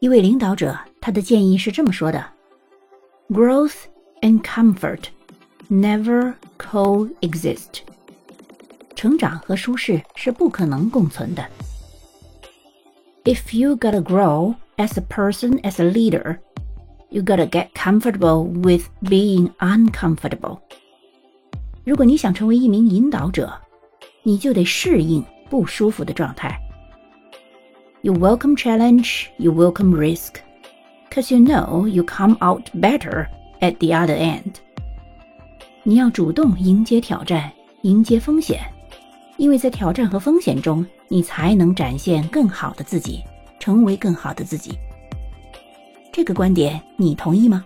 一位领导者他的建议是这么说的：Growth and comfort never coexist。成长和舒适是不可能共存的。If you gotta grow as a person, as a leader, you gotta get comfortable with being uncomfortable. 如果你想成为一名引导者，你就得适应不舒服的状态。 You welcome challenge, you welcome risk, cause you know you come out better at the other end. 你要主动迎接挑战，迎接风险，因为在挑战和风险中，你才能展现更好的自己，成为更好的自己。这个观点你同意吗？